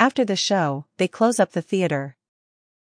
After the show, they close up the theater.